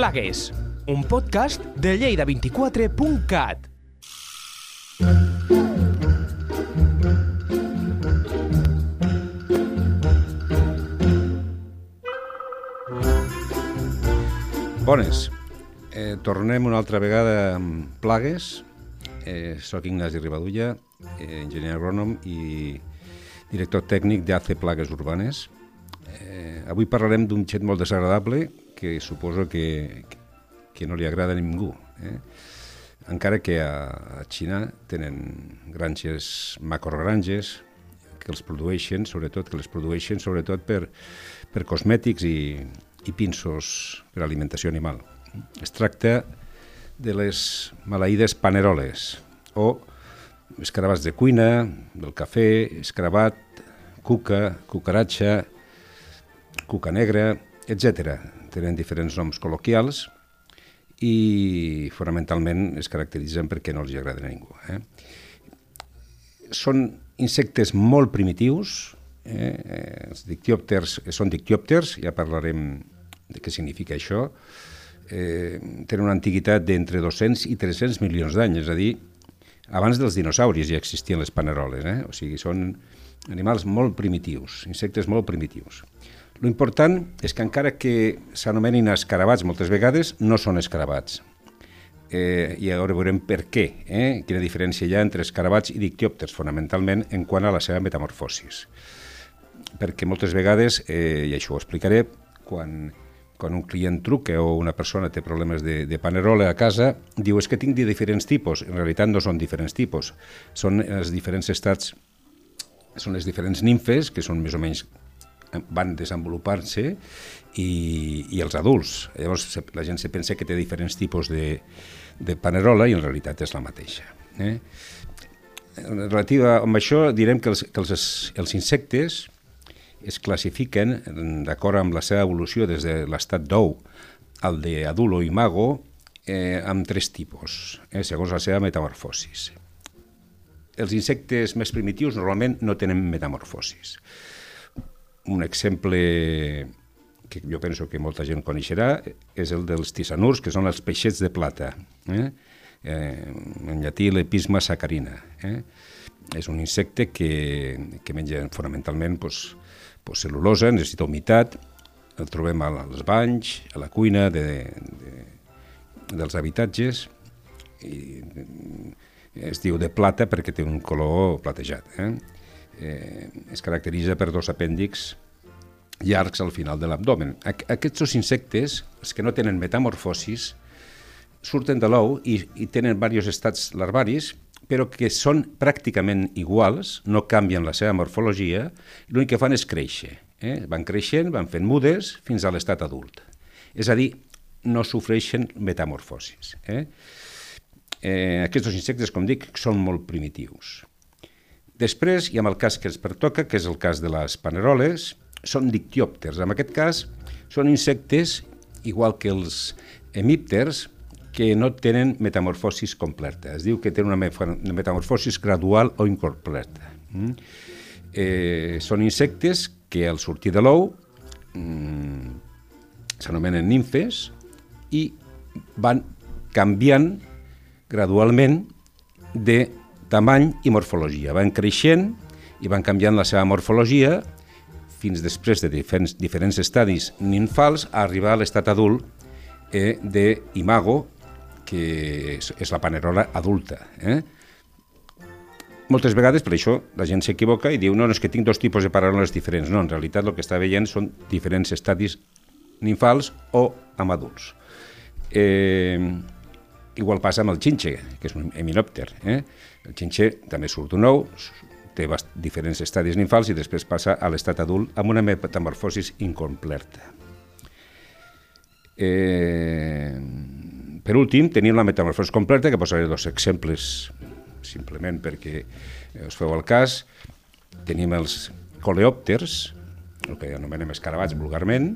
Plagues, un podcast de lleida24.cat. Bones, eh, tornem una altra vegada amb Plagues. Eh, soc Ignasi Ribadulla, eh, enginyer agrònom i director tècnic d'AC Plagues Urbanes. Eh, avui parlarem d'un xet molt desagradable que suposo que, que no li agrada a ningú. Eh? Encara que a, a Xina tenen granges, macrogranges, que els produeixen, sobretot, que les produeixen sobretot per, per cosmètics i, i pinços per alimentació animal. Es tracta de les maleïdes paneroles o escarabats de cuina, del cafè, escarabat, cuca, cucaratxa, cuca negra, etc. Tenen diferents noms col·loquials i fonamentalment es caracteritzen perquè no els agraden a ningú. Eh? Són insectes molt primitius, eh? els dictiòpters són dictiòpters, ja parlarem de què significa això, eh, tenen una antiguitat d'entre 200 i 300 milions d'anys, és a dir, abans dels dinosauris ja existien les paneroles, eh? o sigui, són animals molt primitius, insectes molt primitius. Lo important és que encara que s'anomenin escarabats moltes vegades, no són escarabats. Eh, I ara veurem per què, eh? quina diferència hi ha entre escarabats i dictiòpters, fonamentalment en quant a la seva metamorfosis. Perquè moltes vegades, eh, i això ho explicaré, quan, quan un client truca o una persona té problemes de, de panerola a casa, diu és que tinc de diferents tipus. En realitat no són diferents tipus, són els diferents estats, són les diferents nimfes, que són més o menys van desenvolupar-se i, i els adults. Llavors la gent se pensa que té diferents tipus de, de panerola i en realitat és la mateixa. Eh? Relativa amb això direm que els, que els, els insectes es classifiquen d'acord amb la seva evolució des de l'estat d'ou al d'adult o imago eh, amb tres tipus, eh, segons la seva metamorfosis. Els insectes més primitius normalment no tenen metamorfosis un exemple que jo penso que molta gent coneixerà és el dels tisanurs, que són els peixets de plata. Eh? Eh, en llatí l'episma sacarina. Eh? És un insecte que, que menja fonamentalment pues, pues, cel·lulosa, necessita humitat, el trobem als banys, a la cuina de, de, dels habitatges, i es diu de plata perquè té un color platejat. Eh? Eh, es caracteritza per dos apèndix llargs al final de l'abdomen. Aquests dos insectes, els que no tenen metamorfosis, surten de l'ou i, i tenen diversos estats larvaris, però que són pràcticament iguals, no canvien la seva morfologia, l'únic que fan és créixer. Eh? Van creixent, van fent mudes fins a l'estat adult. És a dir, no sofreixen metamorfosis. Eh? Eh, aquests dos insectes, com dic, són molt primitius. Després hi ha el cas que ens pertoca, que és el cas de les paneroles, són dictiòpters. En aquest cas, són insectes, igual que els hemípters, que no tenen metamorfosis completa. Es diu que tenen una metamorfosis gradual o incompleta. Mm? Eh, són insectes que al sortir de l'ou mm, s'anomenen nimfes i van canviant gradualment de tamany i morfologia. Van creixent i van canviant la seva morfologia fins després de diferents, diferents estadis ninfals a arribar a l'estat adult eh, d'imago, que és, és la panerola adulta. Eh? Moltes vegades, per això, la gent s'equivoca i diu no, no, és que tinc dos tipus de paneroles diferents. No, en realitat el que està veient són diferents estadis ninfals o amb adults. Eh, igual passa amb el xinxe, que és un heminòpter. Eh? El xinxe també surt d'un ou, té diferents estadis ninfals i després passa a l'estat adult amb una metamorfosis incompleta. Eh, per últim, tenim la metamorfosi completa, que posaré dos exemples simplement perquè us feu el cas. Tenim els coleòpters, el que anomenem escarabats vulgarment,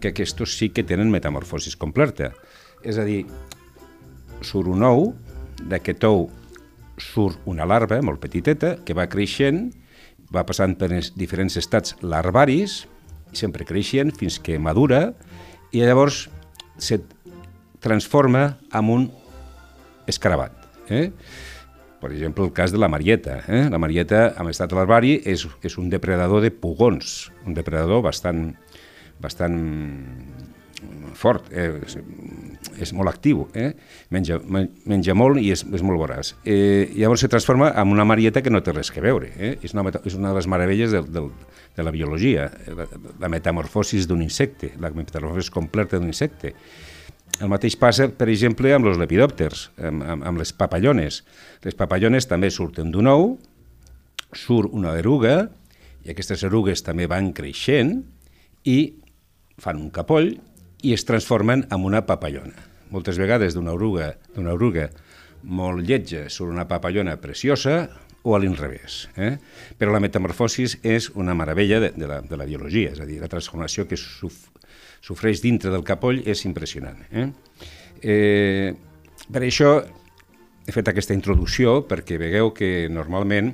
que aquests sí que tenen metamorfosis completa. És a dir, surt un ou, d'aquest ou surt una larva molt petiteta que va creixent, va passant per diferents estats larvaris, sempre creixent fins que madura, i llavors se transforma en un escarabat. Eh? Per exemple, el cas de la marieta. Eh? La marieta, en estat a l'arbari, és, és un depredador de pugons, un depredador bastant, bastant fort, eh? és, és molt actiu, eh? menja, menja molt i és, és molt voraç. Eh, llavors se transforma en una marieta que no té res que veure. Eh? És, una, és una de les meravelles del, del, de la biologia, la, la metamorfosis d'un insecte, la metamorfosis completa d'un insecte. El mateix passa, per exemple, amb els lepidòpters, amb, amb, amb les papallones. Les papallones també surten d'un ou, surt una eruga, i aquestes erugues també van creixent i fan un capoll i es transformen en una papallona. Moltes vegades d'una eruga, d'una eruga molt lletja surt una papallona preciosa o a l'inrevés. Eh? Però la metamorfosis és una meravella de, de, la, de la biologia, és a dir, la transformació que suf, sofreix dintre del capoll és impressionant. Eh? Eh, per això he fet aquesta introducció, perquè vegueu que normalment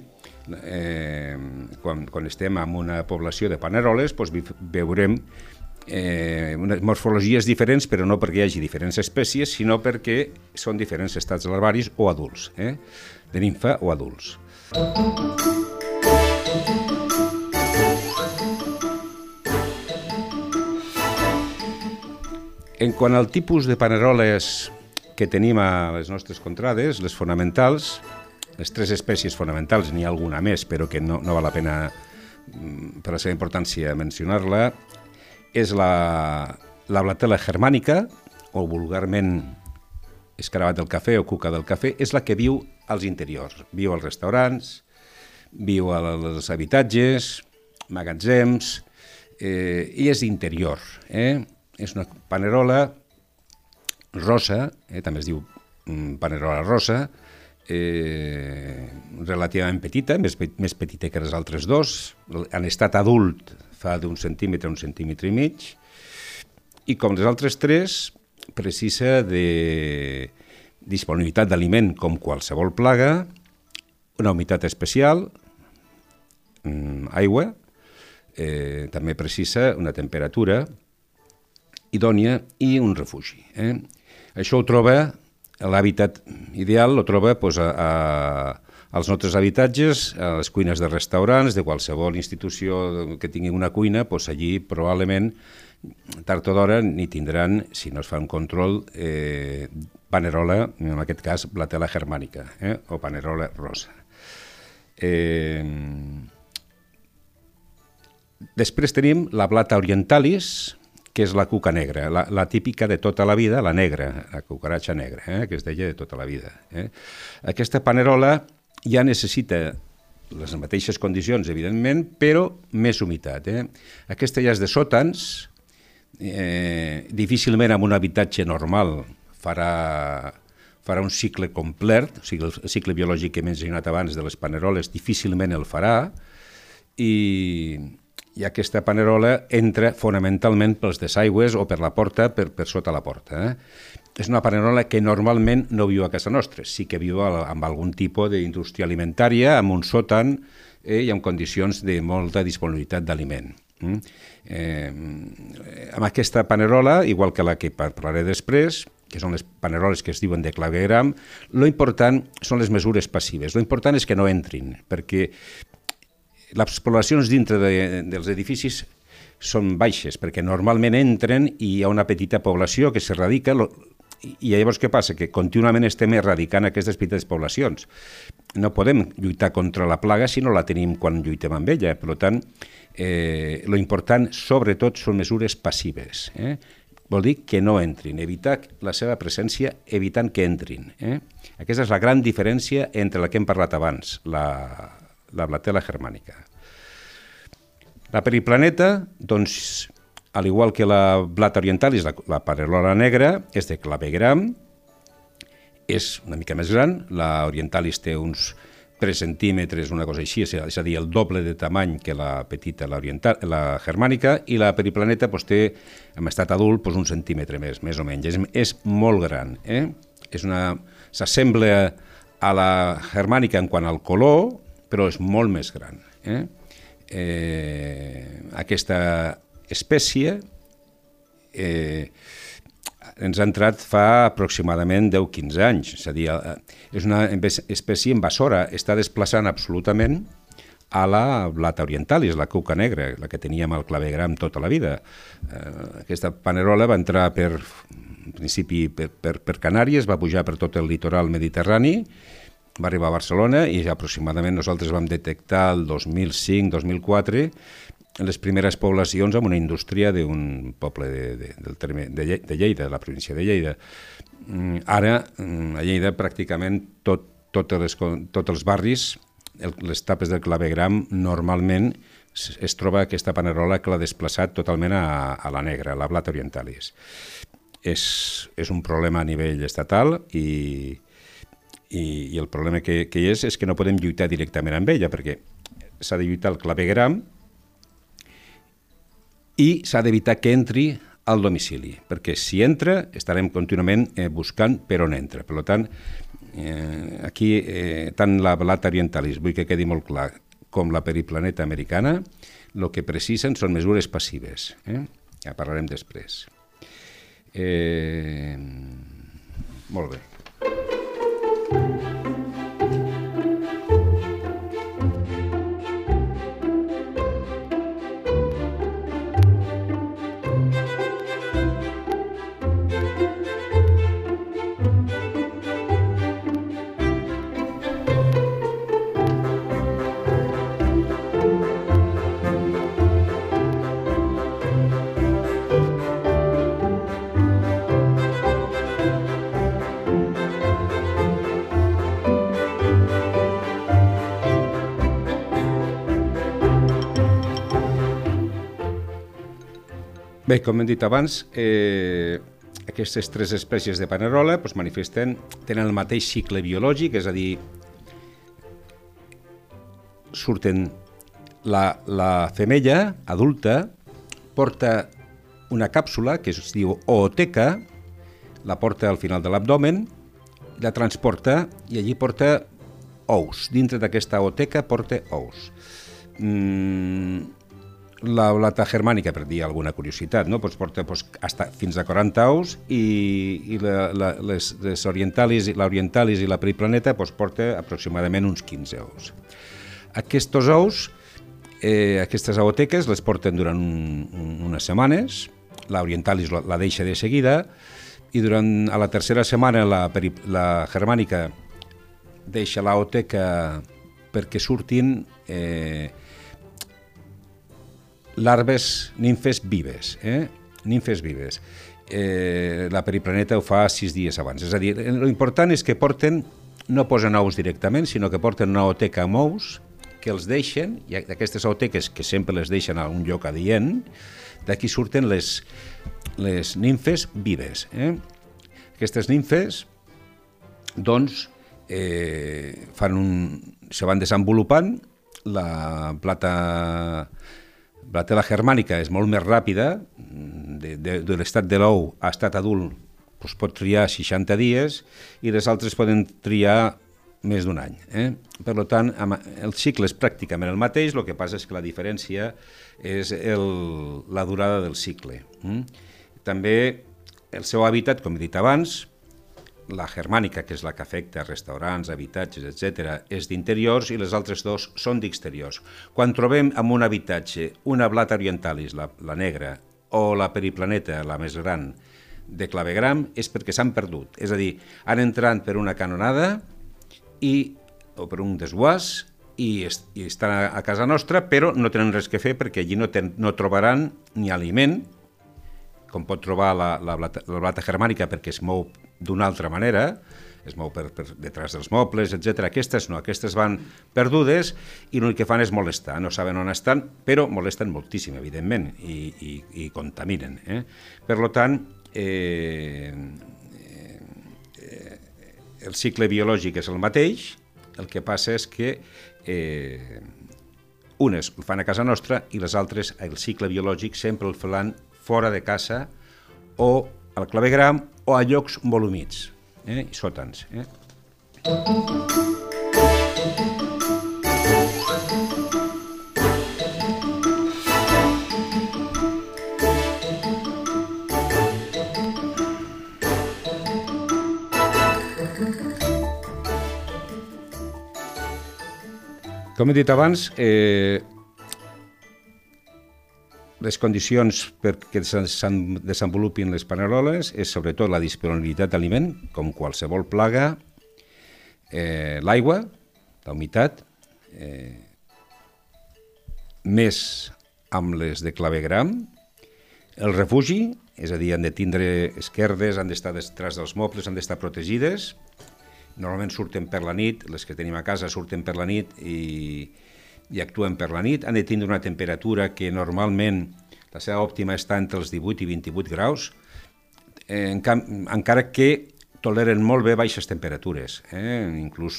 eh, quan, quan estem en una població de paneroles doncs veurem eh, unes morfologies diferents, però no perquè hi hagi diferents espècies, sinó perquè són diferents estats larvaris o adults, eh? de nimfa o adults. En quant al tipus de paneroles que tenim a les nostres contrades, les fonamentals, les tres espècies fonamentals, n'hi ha alguna més, però que no, no val la pena, mm, per la seva importància, mencionar-la, és la, la blatela germànica, o vulgarment escarabat del cafè o cuca del cafè, és la que viu als interiors. Viu als restaurants, viu als habitatges, magatzems, eh, i és interior. Eh? és una panerola rosa, eh, també es diu mm, panerola rosa, eh, relativament petita, més, més petita que les altres dos. En estat adult fa d'un centímetre a un centímetre i mig, i com les altres tres, precisa de disponibilitat d'aliment com qualsevol plaga, una humitat especial, mm, aigua, eh, també precisa una temperatura idònia i un refugi. Eh? Això ho troba, l'hàbitat ideal lo troba pues, a, a, als nostres habitatges, a les cuines de restaurants, de qualsevol institució que tingui una cuina, pues, allí probablement tard o d'hora ni tindran, si no es fa un control, eh, panerola, en aquest cas la tela germànica, eh, o panerola rosa. Eh, després tenim la plata orientalis, que és la cuca negra, la, la típica de tota la vida, la negra, la cucaratxa negra, eh, que es deia de tota la vida. Eh. Aquesta panerola ja necessita les mateixes condicions, evidentment, però més humitat. Eh. Aquesta ja és de sòtans, eh, difícilment en un habitatge normal farà, farà un cicle complet, o sigui, el cicle biològic que he mencionat abans de les paneroles difícilment el farà, i, i aquesta panerola entra fonamentalment pels desaigües o per la porta, per, per sota la porta. Eh? És una panerola que normalment no viu a casa nostra, sí que viu amb algun tipus d'indústria alimentària, amb un sòtan eh, i amb condicions de molta disponibilitat d'aliment. Mm? Eh, amb aquesta panerola, igual que la que parlaré després, que són les paneroles que es diuen de clavegram, lo important són les mesures passives. Lo important és que no entrin, perquè les poblacions dintre de, dels edificis són baixes, perquè normalment entren i hi ha una petita població que s'erradica, i llavors què passa? Que contínuament estem erradicant aquestes petites poblacions. No podem lluitar contra la plaga si no la tenim quan lluitem amb ella. Per tant, eh, lo important, sobretot, són mesures passives. Eh? Vol dir que no entrin, evitar la seva presència evitant que entrin. Eh? Aquesta és la gran diferència entre la que hem parlat abans, la, la blatela germànica. La periplaneta, doncs, al igual que la blata orientalis, la, la parelola negra, és de clavegram, és una mica més gran, la orientalis té uns 3 centímetres, una cosa així, és a dir, el doble de tamany que la petita, la, oriental, la germànica, i la periplaneta doncs, té, en estat adult, doncs, un centímetre més, més o menys. És, és molt gran. Eh? És una... S'assembla a la germànica en quant al color, però és molt més gran. Eh? Eh, aquesta espècie eh, ens ha entrat fa aproximadament 10-15 anys. És a dir, eh, és una espècie invasora, està desplaçant absolutament a la blata orientalis, la cuca negra, la que teníem al clavegram tota la vida. Eh, aquesta panerola va entrar per, en principi per, per, per Canàries, va pujar per tot el litoral mediterrani, va arribar a Barcelona i aproximadament nosaltres vam detectar el 2005-2004 les primeres poblacions amb una indústria d'un poble de, de, del terme, de, de Lleida, de la província de Lleida. Mm, ara, mm, a Lleida, pràcticament tot, tot les, tots els barris, el, les tapes del clavegram, normalment es, es troba aquesta panerola que l'ha desplaçat totalment a, a la negra, a la blata orientalis. És, és un problema a nivell estatal i, i, i el problema que, que hi és és que no podem lluitar directament amb ella, perquè s'ha de lluitar el clavegram, i s'ha d'evitar que entri al domicili, perquè si entra estarem contínuament eh, buscant per on entra. Per tant, eh, aquí eh, tant la Blata Orientalis, vull que quedi molt clar, com la periplaneta americana, el que precisen són mesures passives. Eh? Ja parlarem després. Eh, molt bé. Bé, com hem dit abans, eh, aquestes tres espècies de panerola doncs, manifesten, tenen el mateix cicle biològic, és a dir, surten la, la femella adulta, porta una càpsula que es diu ooteca, la porta al final de l'abdomen, la transporta i allí porta ous. Dintre d'aquesta ooteca porta ous. Mm, la blata germànica, per dir alguna curiositat, no? pues porta pues, hasta, fins a 40 ous i, i la, la, les, les orientalis, l'orientalis i la periplaneta pues, porta aproximadament uns 15 ous. Aquests ous, eh, aquestes aoteques les porten durant un, un, unes setmanes, l'orientalis la, la deixa de seguida i durant a la tercera setmana la, la germànica deixa l'aoteca perquè surtin eh, larves, nimfes vives, eh? nimfes vives. Eh, la periplaneta ho fa sis dies abans. És a dir, l'important és que porten, no posen ous directament, sinó que porten una oteca amb ous, que els deixen, i d'aquestes oteques que sempre les deixen a un lloc adient, d'aquí surten les, les nimfes vives. Eh? Aquestes nimfes, doncs, eh, fan un, se van desenvolupant, la plata la tela germànica és molt més ràpida, de, de, de l'estat de l'ou a estat adult doncs pot triar 60 dies i les altres poden triar més d'un any. Eh? Per tant, el cicle és pràcticament el mateix, el que passa és que la diferència és el, la durada del cicle. Mm? També el seu hàbitat, com he dit abans, la germànica, que és la que afecta restaurants, habitatges, etc., és d'interiors i les altres dos són d'exteriors. Quan trobem en un habitatge una blata orientalis, la, la negra, o la periplaneta, la més gran, de clavegram, és perquè s'han perdut. És a dir, han entrat per una canonada i, o per un desguàs i, est, i estan a, casa nostra, però no tenen res que fer perquè allí no, ten, no trobaran ni aliment, com pot trobar la, la, blata, la blata germànica perquè es mou d'una altra manera, es mou per, per detrás dels mobles, etc. Aquestes no, aquestes van perdudes i l'únic que fan és molestar, no saben on estan, però molesten moltíssim, evidentment, i, i, i contaminen. Eh? Per tant, eh, eh, el cicle biològic és el mateix, el que passa és que eh, unes el fan a casa nostra i les altres, el cicle biològic, sempre el fan fora de casa o al clavegram o a llocs molt humits eh? i sòtans. Eh? Com he dit abans, eh, les condicions perquè se'n desenvolupin les paneroles és sobretot la disponibilitat d'aliment, com qualsevol plaga, eh, l'aigua, la humitat, eh, més amb les de clavegram, el refugi, és a dir, han de tindre esquerdes, han d'estar detrás dels mobles, han d'estar protegides, normalment surten per la nit, les que tenim a casa surten per la nit i, i actuen per la nit, han de tindre una temperatura que normalment la seva òptima està entre els 18 i 28 graus, en camp, encara que toleren molt bé baixes temperatures, eh? inclús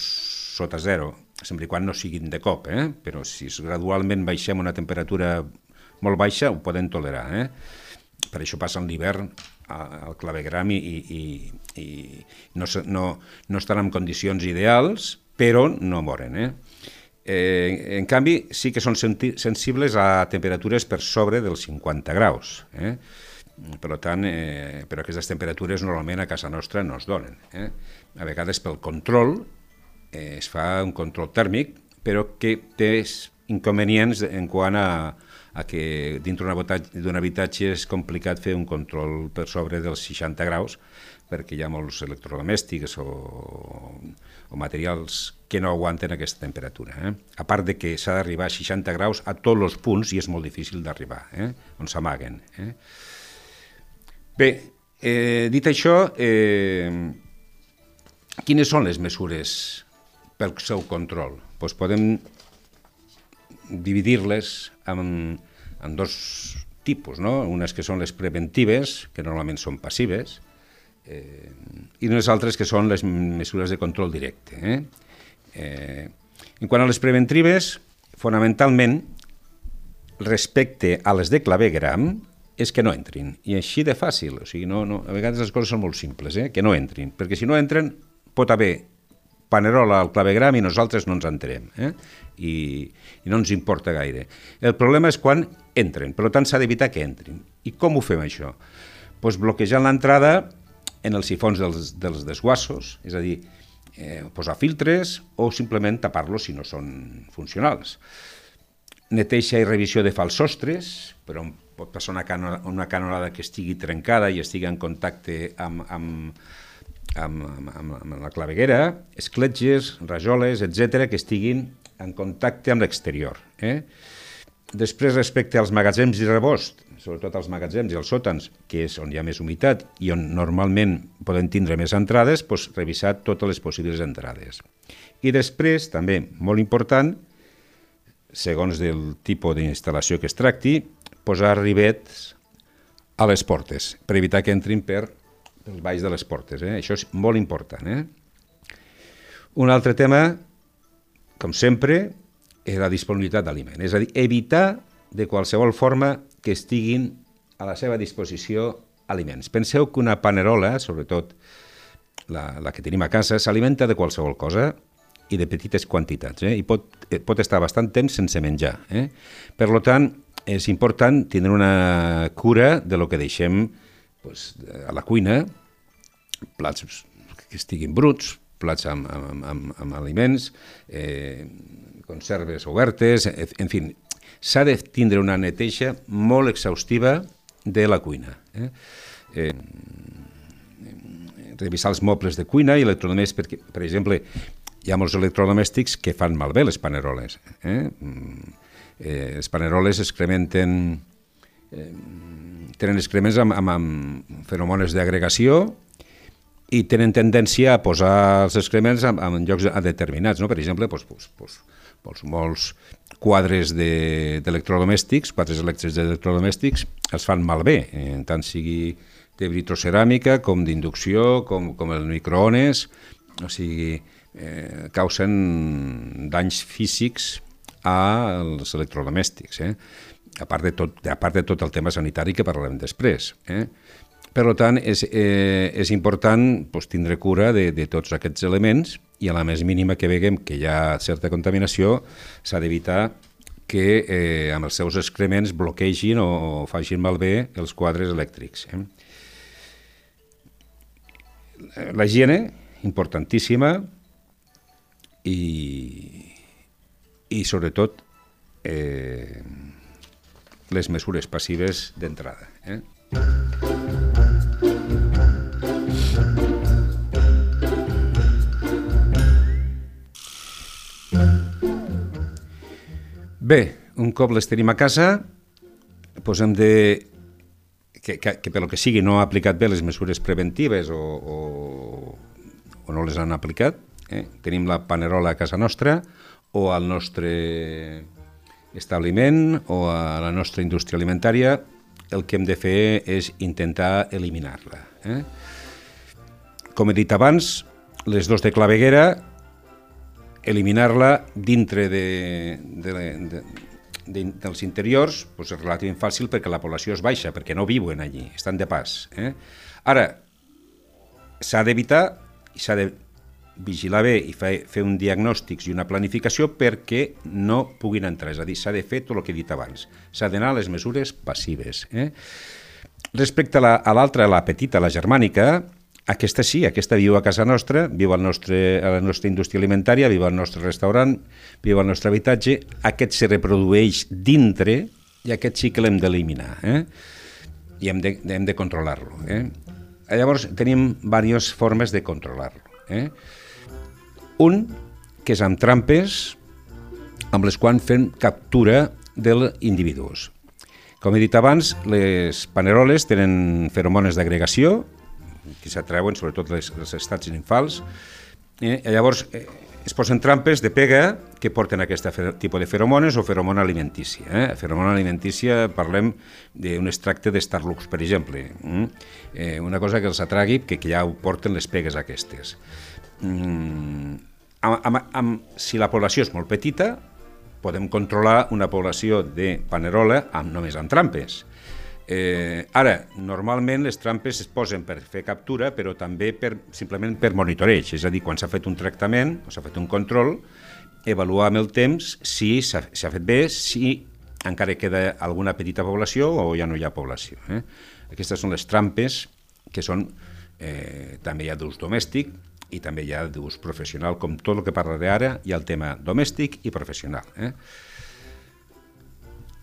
sota zero, sempre quan no siguin de cop, eh? però si gradualment baixem una temperatura molt baixa ho poden tolerar. Eh? Per això passen l'hivern al clavegram i, i, i no, no, no estan en condicions ideals, però no moren. Eh? Eh, en canvi, sí que són sensibles a temperatures per sobre dels 50 graus. Eh? Per tant, eh, però aquestes temperatures normalment a casa nostra no es donen. Eh? A vegades pel control eh, es fa un control tèrmic, però que té inconvenients en quant a, a que dintre d'un habitatge és complicat fer un control per sobre dels 60 graus, perquè hi ha molts electrodomèstics o, o materials que no aguanten aquesta temperatura. Eh? A part de que s'ha d'arribar a 60 graus a tots els punts i és molt difícil d'arribar, eh? on s'amaguen. Eh? Bé, eh, dit això, eh, quines són les mesures pel seu control? Pues podem dividir-les en, en dos tipus, no? unes que són les preventives, que normalment són passives, eh, i unes altres que són les mesures de control directe. Eh? Eh, en quant a les preventives, fonamentalment, respecte a les de clavegram, és que no entrin. I així de fàcil. O sigui, no, no, a vegades les coses són molt simples, eh? que no entrin. Perquè si no entren, pot haver panerola al clavegram i nosaltres no ens enterem. Eh? I, I no ens importa gaire. El problema és quan entren. Per tant, s'ha d'evitar que entrin. I com ho fem, això? Pues bloquejant l'entrada en els sifons dels, dels desguassos, és a dir, eh, posar filtres o simplement tapar-los si no són funcionals. Neteja i revisió de falsostres, però pot passar una, canola, una canolada que estigui trencada i estigui en contacte amb, amb, amb, amb, amb la claveguera, escletges, rajoles, etc que estiguin en contacte amb l'exterior. Eh? Després, respecte als magatzems i rebost, sobretot als magatzems i als sòtans, que és on hi ha més humitat i on normalment poden tindre més entrades, doncs revisar totes les possibles entrades. I després, també, molt important, segons del tipus d'instal·lació que es tracti, posar rivets a les portes, per evitar que entrin per els valls de les portes. Eh? Això és molt important. Eh? Un altre tema, com sempre, és la disponibilitat d'aliment. És a dir, evitar de qualsevol forma que estiguin a la seva disposició aliments. Penseu que una panerola, sobretot la, la que tenim a casa, s'alimenta de qualsevol cosa i de petites quantitats, eh? i pot, pot estar bastant temps sense menjar. Eh? Per tant, és important tindre una cura de lo que deixem pues, a la cuina, plats que estiguin bruts, plats amb, amb, amb, amb aliments, eh, conserves obertes, en fi, s'ha de tindre una neteja molt exhaustiva de la cuina. Eh? Eh, revisar els mobles de cuina i electrodomèstics, perquè, per exemple, hi ha molts electrodomèstics que fan malbé les paneroles. Eh? eh, els paneroles excrementen, eh, tenen excrements amb, amb, amb feromones d'agregació i tenen tendència a posar els excrements en, en llocs determinats. No? Per exemple, doncs, doncs, doncs, doncs molts quadres d'electrodomèstics, de, quadres elèctrics d'electrodomèstics, els fan malbé, eh, tant sigui de vitroceràmica com d'inducció, com, com el microones, o sigui, eh, causen danys físics als electrodomèstics, eh? a, part de tot, a part de tot el tema sanitari que parlarem després. Eh? Per tant, és, eh, és important pues, tindre cura de, de tots aquests elements i a la més mínima que veguem que hi ha certa contaminació s'ha d'evitar que eh, amb els seus excrements bloquegin o, o facin malbé els quadres elèctrics. Eh? La higiene, importantíssima, i, i sobretot eh, les mesures passives d'entrada. Eh? Bé, un cop les tenim a casa, doncs hem de que, que, que per lo que sigui no ha aplicat bé les mesures preventives o, o, o no les han aplicat, eh? tenim la panerola a casa nostra o al nostre establiment o a la nostra indústria alimentària, el que hem de fer és intentar eliminar-la. Eh? Com he dit abans, les dos de claveguera, eliminar-la dintre de, de, de, de, dels interiors doncs és relativament fàcil perquè la població és baixa, perquè no viuen allí, estan de pas. Eh? Ara, s'ha d'evitar i s'ha de vigilar bé i fer, fer un diagnòstic i una planificació perquè no puguin entrar. És a dir, s'ha de fer tot el que he dit abans. S'ha d'anar a les mesures passives. Eh? Respecte a l'altra, la, la petita, la germànica, aquesta sí, aquesta viu a casa nostra, viu al nostre, a la nostra indústria alimentària, viu al nostre restaurant, viu al nostre habitatge, aquest se reprodueix dintre i aquest sí que l'hem d'eliminar. Eh? I hem de, hem de controlar-lo. Eh? Llavors, tenim diverses formes de controlar-lo. Eh? Un, que és amb trampes, amb les quals fem captura dels individus. Com he dit abans, les paneroles tenen feromones d'agregació, que s'atreuen sobretot les, els estats infals, eh? llavors eh, es posen trampes de pega que porten aquest tipus de feromones o feromona alimentícia. Eh? Feromona alimentícia parlem d'un extracte de Starlux, per exemple. Mm? Eh, una cosa que els atragui, que, que ja ho porten les pegues aquestes. Mm, amb, amb, amb, si la població és molt petita, podem controlar una població de panerola amb, només amb trampes. Eh, ara, normalment les trampes es posen per fer captura, però també per, simplement per monitoreig, és a dir, quan s'ha fet un tractament o s'ha fet un control, avaluar amb el temps si s'ha fet bé, si encara queda alguna petita població o ja no hi ha població. Eh? Aquestes són les trampes que són eh, també hi ha d'ús domèstic i també hi ha d'ús professional, com tot el que parlaré ara, hi ha el tema domèstic i professional. Eh?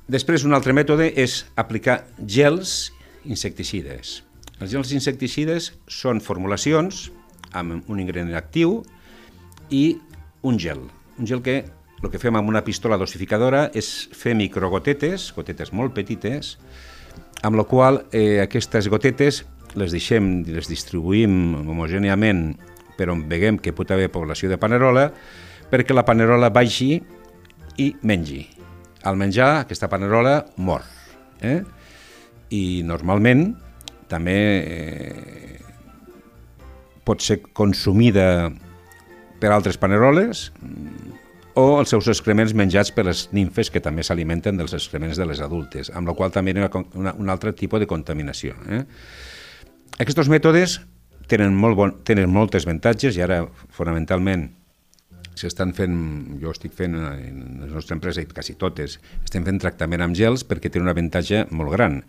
Després, un altre mètode és aplicar gels insecticides. Els gels insecticides són formulacions amb un ingredient actiu i un gel. Un gel que el que fem amb una pistola dosificadora és fer microgotetes, gotetes molt petites, amb la qual eh, aquestes gotetes les deixem, les distribuïm homogèniament per on veguem que pot haver població de panerola, perquè la panerola vagi i mengi al menjar aquesta panerola mor. Eh? I normalment també eh, pot ser consumida per altres paneroles o els seus excrements menjats per les nimfes que també s'alimenten dels excrements de les adultes, amb la qual també hi ha un altre tipus de contaminació. Eh? Aquests mètodes tenen, molt bon, tenen moltes avantatges i ara fonamentalment s'estan fent, jo estic fent en la nostra empresa, i quasi totes, estem fent tractament amb gels perquè tenen un avantatge molt gran.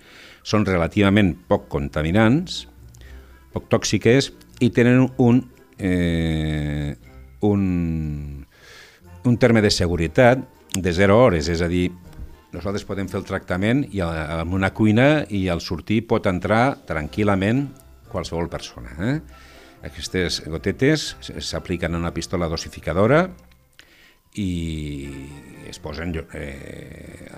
Són relativament poc contaminants, poc tòxiques i tenen un, eh, un, un terme de seguretat de 0 hores, és a dir, nosaltres podem fer el tractament i en una cuina i al sortir pot entrar tranquil·lament qualsevol persona. Eh? Aquestes gotetes s'apliquen a una pistola dosificadora i es posen eh,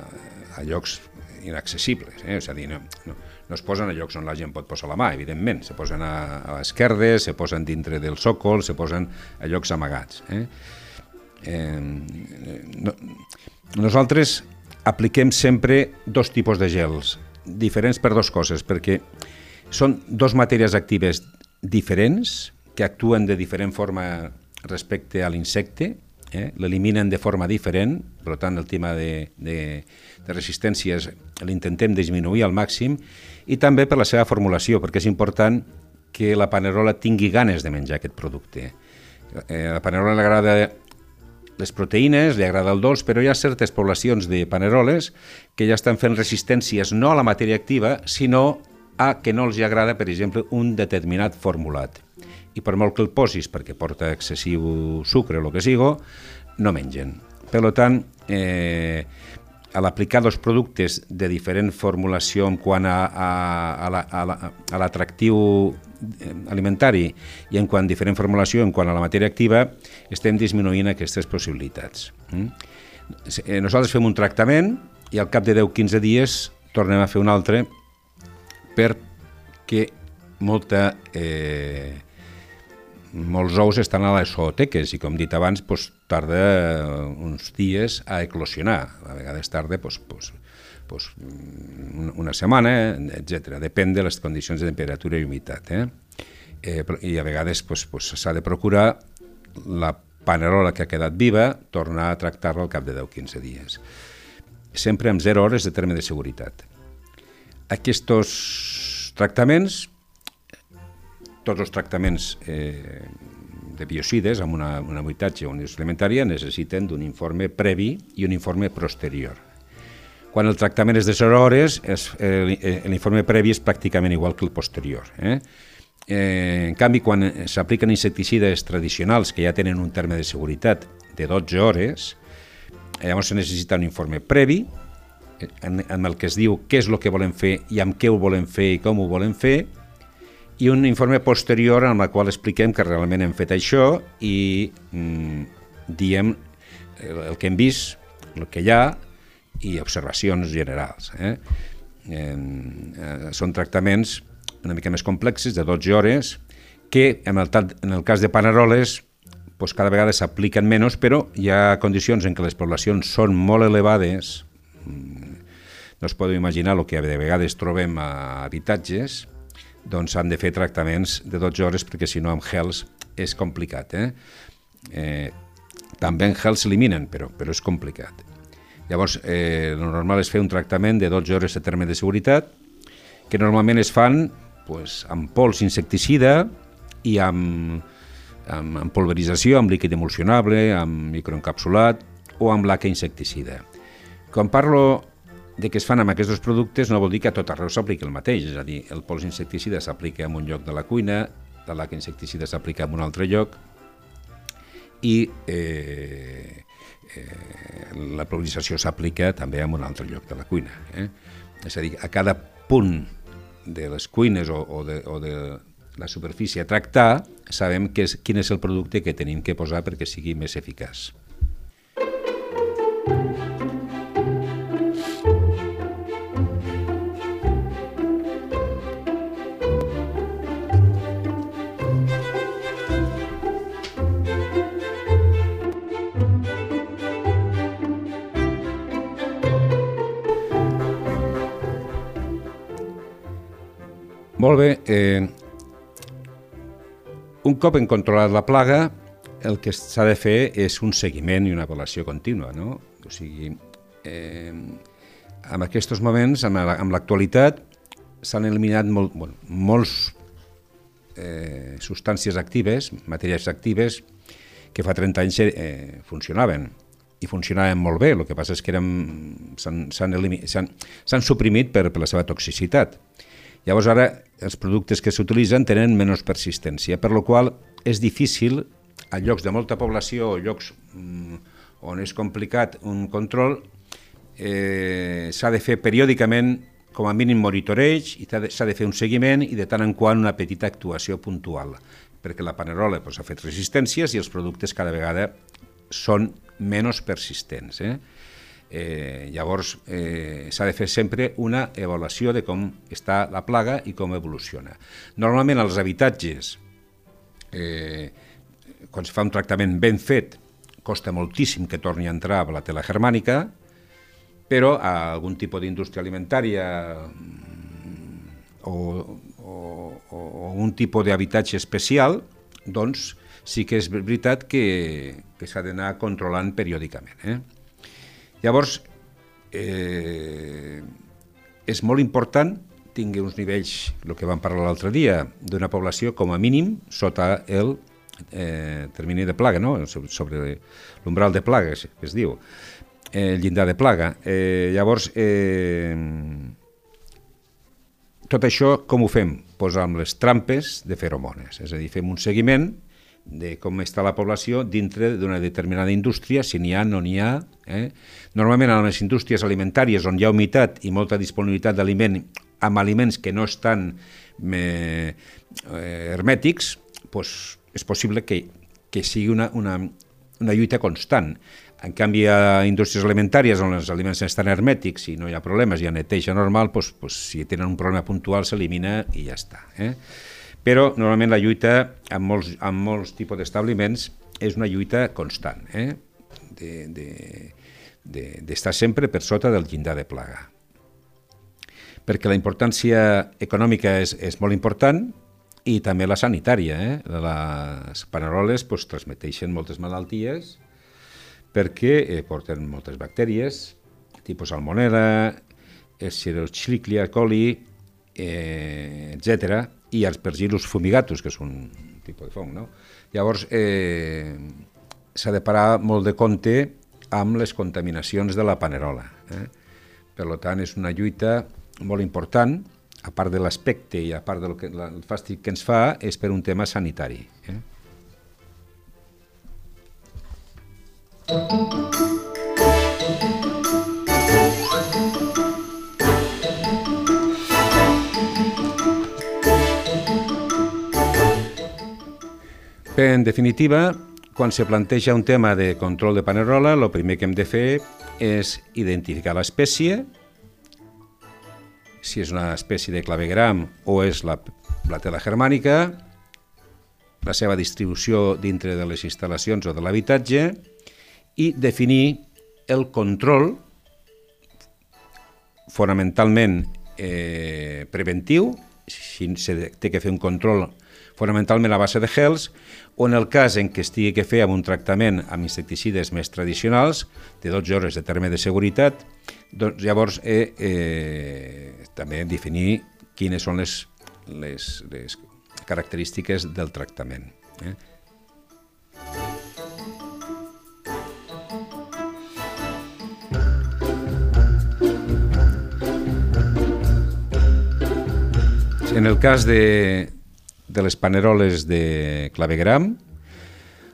a llocs inaccessibles, eh? és a dir, no, no, no es posen a llocs on la gent pot posar la mà, evidentment, se posen a, a l'esquerda, se posen dintre del sòcol, se posen a llocs amagats. Eh? Eh, no, nosaltres apliquem sempre dos tipus de gels, diferents per dues coses, perquè són dos matèries actives diferents, que actuen de diferent forma respecte a l'insecte, eh? l'eliminen de forma diferent, per tant el tema de, de, de resistències l'intentem disminuir al màxim, i també per la seva formulació, perquè és important que la panerola tingui ganes de menjar aquest producte. Eh, a la panerola li agrada les proteïnes, li agrada el dolç, però hi ha certes poblacions de paneroles que ja estan fent resistències no a la matèria activa, sinó a que no els agrada, per exemple, un determinat formulat. I per molt que el posis perquè porta excessiu sucre o el que sigo, no mengen. Per tant, eh, a l'aplicar els productes de diferent formulació en quant a, a, a l'atractiu la, alimentari i en quant a diferent formulació en quant a la matèria activa, estem disminuint aquestes possibilitats. Mm? Nosaltres fem un tractament i al cap de 10-15 dies tornem a fer un altre perquè molta, eh, molts ous estan a les zooteques i, com dit abans, doncs, tarda uns dies a eclosionar. A vegades tarda doncs, doncs, doncs, una setmana, etc. Depèn de les condicions de temperatura i humitat. Eh? Eh, I a vegades s'ha doncs, doncs, de procurar la panerola que ha quedat viva, tornar a tractar-la al cap de 10-15 dies. Sempre amb 0 hores de terme de seguretat. Aquests tractaments, tots els tractaments eh, de biocides amb una, una habitatge o una alimentària necessiten d'un informe previ i un informe posterior. Quan el tractament és de 0 hores, eh, l'informe previ és pràcticament igual que el posterior. Eh? Eh, en canvi, quan s'apliquen insecticides tradicionals que ja tenen un terme de seguretat de 12 hores, eh, llavors se necessita un informe previ eh, en, en el que es diu què és el que volem fer i amb què ho volem fer i com ho volem fer, i un informe posterior en el qual expliquem que realment hem fet això i mm, diem el, el que hem vist, el que hi ha i observacions generals. Eh? Eh, eh, són tractaments una mica més complexes, de 12 hores, que en el, en el cas de Panaroles doncs cada vegada s'apliquen menys, però hi ha condicions en què les poblacions són molt elevades, mm, no es podeu imaginar el que de vegades trobem a habitatges, doncs s'han de fer tractaments de 12 hores perquè si no amb gels és complicat. Eh? Eh, també en gels s'eliminen, però, però és complicat. Llavors, eh, el normal és fer un tractament de 12 hores de terme de seguretat, que normalment es fan pues, amb pols insecticida i amb, amb, amb pulverització, amb líquid emulsionable, amb microencapsulat o amb laca insecticida. Quan parlo de que es fan amb aquests productes no vol dir que a tot arreu s'apliqui el mateix, és a dir, el pols insecticida s'aplica en un lloc de la cuina, la laca insecticida s'aplica en un altre lloc i eh, eh, la pulverització s'aplica també en un altre lloc de la cuina. Eh? És a dir, a cada punt de les cuines o, o, de, o de la superfície a tractar, sabem que és, quin és el producte que tenim que posar perquè sigui més eficaç. Molt bé. Eh, un cop en controlat la plaga, el que s'ha de fer és un seguiment i una avaluació contínua. No? O sigui, eh, en aquests moments, amb l'actualitat, s'han eliminat molt, bueno, molts eh, substàncies actives, matèries actives, que fa 30 anys eh, funcionaven i funcionaven molt bé, el que passa és que s'han suprimit per, per la seva toxicitat. Llavors ara els productes que s'utilitzen tenen menys persistència, per la qual és difícil a llocs de molta població o llocs mm, on és complicat un control, eh, s'ha de fer periòdicament com a mínim monitoreig i s'ha de fer un seguiment i de tant en quant una petita actuació puntual, perquè la panerola doncs, ha fet resistències i els productes cada vegada són menys persistents. Eh? Eh, llavors, eh, s'ha de fer sempre una avaluació de com està la plaga i com evoluciona. Normalment, als habitatges, eh, quan es fa un tractament ben fet, costa moltíssim que torni a entrar a la tela germànica, però a algun tipus d'indústria alimentària mm, o, o, o un tipus d'habitatge especial, doncs sí que és veritat que, que s'ha d'anar controlant periòdicament. Eh? Llavors, eh, és molt important tingui uns nivells, el que vam parlar l'altre dia, d'una població com a mínim sota el eh, termini de plaga, no? sobre l'umbral de plaga, que es diu, eh, el llindar de plaga. Eh, llavors, eh, tot això com ho fem? Pues amb les trampes de feromones, és a dir, fem un seguiment de com està la població dintre d'una determinada indústria, si n'hi ha, no n'hi ha. Eh? Normalment en les indústries alimentàries on hi ha humitat i molta disponibilitat d'aliment amb aliments que no estan eh, hermètics, doncs és possible que, que sigui una, una, una lluita constant. En canvi, a indústries alimentàries on els aliments estan hermètics i no hi ha problemes, hi ha neteja normal, doncs, doncs, si tenen un problema puntual s'elimina i ja està. Eh? Però normalment la lluita amb molts, amb molts tipus d'establiments és una lluita constant, eh? d'estar de, de, de, sempre per sota del llindar de plaga. Perquè la importància econòmica és, és molt important i també la sanitària. Eh? Les paneroles pues, transmeteixen moltes malalties perquè eh, porten moltes bactèries, tipus salmonella, Escherichia coli, eh, etc i els pergilus fumigatus, que és un tipus de fong. No? Llavors, eh, s'ha de parar molt de compte amb les contaminacions de la panerola. Eh? Per tant, és una lluita molt important, a part de l'aspecte i a part del que, el fàstic que ens fa, és per un tema sanitari. Eh? Bé, en definitiva, quan se planteja un tema de control de panerola, el primer que hem de fer és identificar l'espècie, si és una espècie de clavegram o és la platela germànica, la seva distribució dintre de les instal·lacions o de l'habitatge i definir el control fonamentalment eh, preventiu, si se té que fer un control fonamentalment a base de gels, o en el cas en què estigui que fer amb un tractament amb insecticides més tradicionals, de 12 hores de terme de seguretat, doncs llavors eh, eh, també definir quines són les, les, les característiques del tractament. Eh? En el cas de, de les paneroles de clavegram,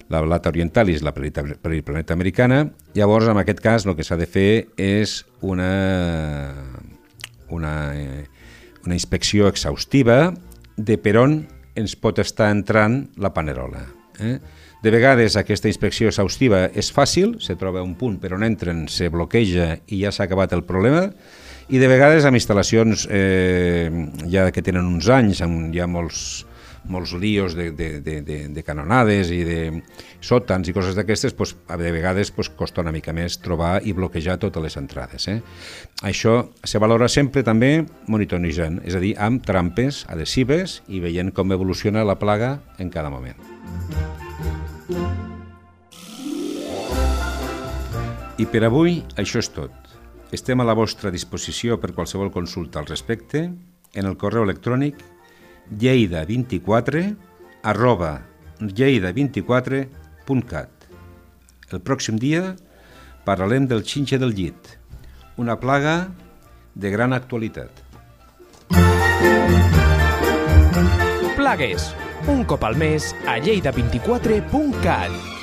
la blata orientalis, la periplaneta americana. Llavors, en aquest cas, el que s'ha de fer és una, una, una inspecció exhaustiva de per on ens pot estar entrant la panerola. Eh? De vegades aquesta inspecció exhaustiva és fàcil, se troba un punt per on entren, se bloqueja i ja s'ha acabat el problema, i de vegades amb instal·lacions eh, ja que tenen uns anys, amb ja molts, molts líos de, de, de, de, de canonades i de sòtans i coses d'aquestes, doncs, de vegades doncs, costa una mica més trobar i bloquejar totes les entrades. Eh? Això se valora sempre també monitoritzant, és a dir, amb trampes adhesives i veient com evoluciona la plaga en cada moment. I per avui això és tot. Estem a la vostra disposició per qualsevol consulta al respecte en el correu electrònic lleida24 arroba lleida24.cat. El pròxim dia parlarem del xinxe del llit, una plaga de gran actualitat. Plagues, un cop al mes a lleida24.cat.